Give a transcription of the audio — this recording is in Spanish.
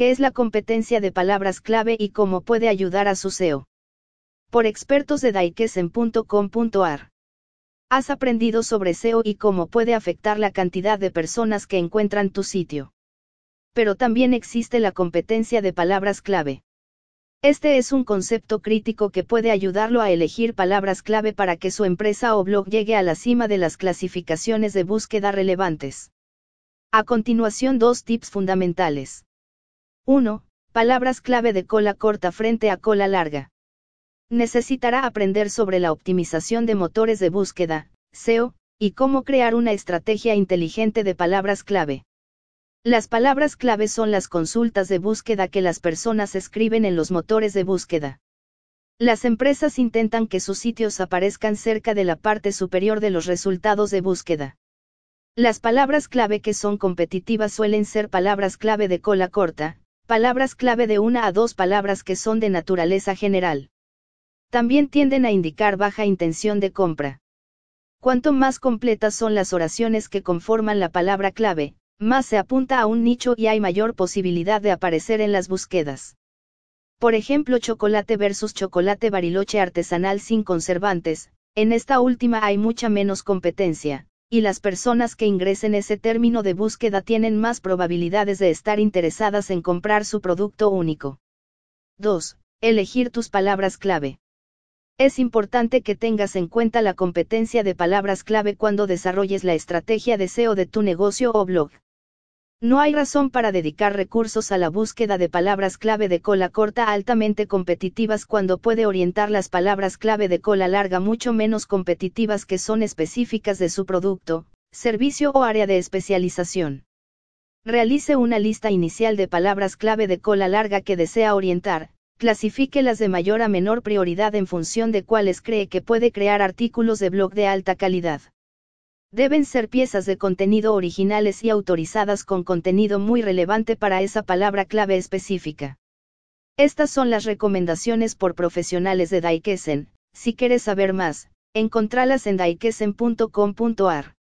¿Qué es la competencia de palabras clave y cómo puede ayudar a su SEO? Por expertos de daikesen.com.ar. Has aprendido sobre SEO y cómo puede afectar la cantidad de personas que encuentran tu sitio. Pero también existe la competencia de palabras clave. Este es un concepto crítico que puede ayudarlo a elegir palabras clave para que su empresa o blog llegue a la cima de las clasificaciones de búsqueda relevantes. A continuación dos tips fundamentales. 1. Palabras clave de cola corta frente a cola larga. Necesitará aprender sobre la optimización de motores de búsqueda, SEO, y cómo crear una estrategia inteligente de palabras clave. Las palabras clave son las consultas de búsqueda que las personas escriben en los motores de búsqueda. Las empresas intentan que sus sitios aparezcan cerca de la parte superior de los resultados de búsqueda. Las palabras clave que son competitivas suelen ser palabras clave de cola corta, palabras clave de una a dos palabras que son de naturaleza general. También tienden a indicar baja intención de compra. Cuanto más completas son las oraciones que conforman la palabra clave, más se apunta a un nicho y hay mayor posibilidad de aparecer en las búsquedas. Por ejemplo, chocolate versus chocolate bariloche artesanal sin conservantes, en esta última hay mucha menos competencia, y las personas que ingresen ese término de búsqueda tienen más probabilidades de estar interesadas en comprar su producto único. 2. Elegir tus palabras clave. Es importante que tengas en cuenta la competencia de palabras clave cuando desarrolles la estrategia de SEO de tu negocio o blog. No hay razón para dedicar recursos a la búsqueda de palabras clave de cola corta altamente competitivas cuando puede orientar las palabras clave de cola larga mucho menos competitivas que son específicas de su producto, servicio o área de especialización. Realice una lista inicial de palabras clave de cola larga que desea orientar, clasifíquelas de mayor a menor prioridad en función de cuáles cree que puede crear artículos de blog de alta calidad. Deben ser piezas de contenido originales y autorizadas con contenido muy relevante para esa palabra clave específica. Estas son las recomendaciones por profesionales de Daikesen. Si quieres saber más, encontralas en daikesen.com.ar.